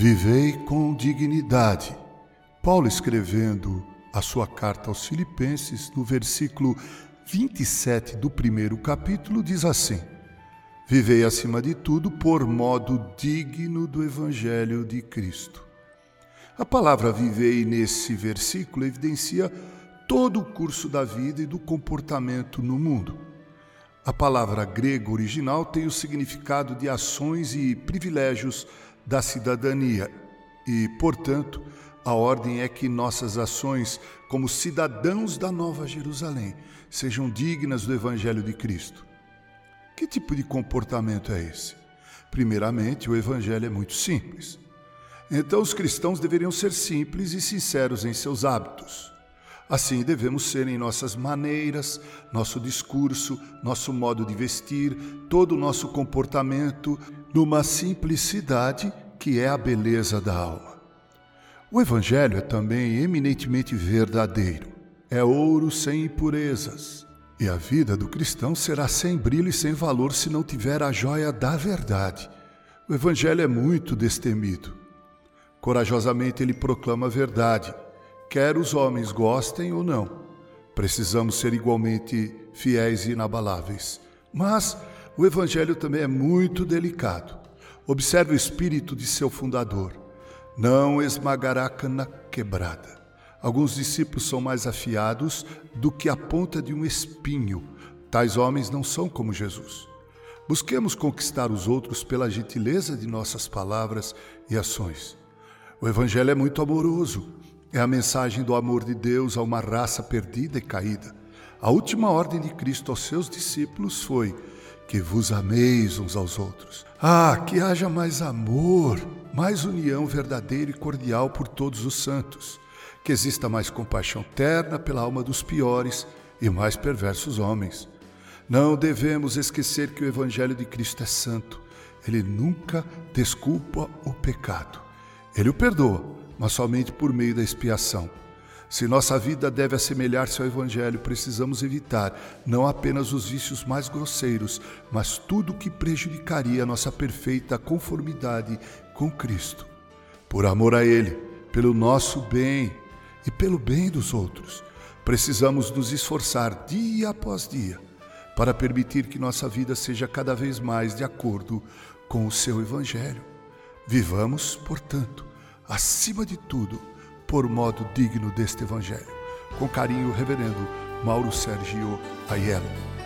Vivei com dignidade. Paulo escrevendo a sua carta aos Filipenses, no versículo 27 do primeiro capítulo, diz assim: Vivei acima de tudo por modo digno do Evangelho de Cristo. A palavra vivei nesse versículo evidencia todo o curso da vida e do comportamento no mundo. A palavra grega original tem o significado de ações e privilégios da cidadania e, portanto, a ordem é que nossas ações, como cidadãos da Nova Jerusalém, sejam dignas do Evangelho de Cristo. Que tipo de comportamento é esse? Primeiramente, o Evangelho é muito simples. Então, os cristãos deveriam ser simples e sinceros em seus hábitos. Assim devemos ser em nossas maneiras, nosso discurso, nosso modo de vestir, todo o nosso comportamento, numa simplicidade que é a beleza da alma. O Evangelho é também eminentemente verdadeiro. É ouro sem impurezas. E a vida do cristão será sem brilho e sem valor se não tiver a joia da verdade. O Evangelho é muito destemido. Corajosamente ele proclama a verdade quer os homens gostem ou não. Precisamos ser igualmente fiéis e inabaláveis. Mas o Evangelho também é muito delicado. Observe o espírito de seu fundador. Não esmagará cana quebrada. Alguns discípulos são mais afiados do que a ponta de um espinho. Tais homens não são como Jesus. Busquemos conquistar os outros pela gentileza de nossas palavras e ações. O Evangelho é muito amoroso. É a mensagem do amor de Deus a uma raça perdida e caída. A última ordem de Cristo aos seus discípulos foi: que vos ameis uns aos outros. Ah, que haja mais amor, mais união verdadeira e cordial por todos os santos. Que exista mais compaixão terna pela alma dos piores e mais perversos homens. Não devemos esquecer que o Evangelho de Cristo é santo. Ele nunca desculpa o pecado. Ele o perdoa mas somente por meio da expiação. Se nossa vida deve assemelhar-se ao Evangelho, precisamos evitar não apenas os vícios mais grosseiros, mas tudo que prejudicaria a nossa perfeita conformidade com Cristo. Por amor a Ele, pelo nosso bem e pelo bem dos outros, precisamos nos esforçar dia após dia para permitir que nossa vida seja cada vez mais de acordo com o seu Evangelho. Vivamos, portanto, acima de tudo, por modo digno deste Evangelho. Com carinho, Reverendo Mauro Sergio Aiello.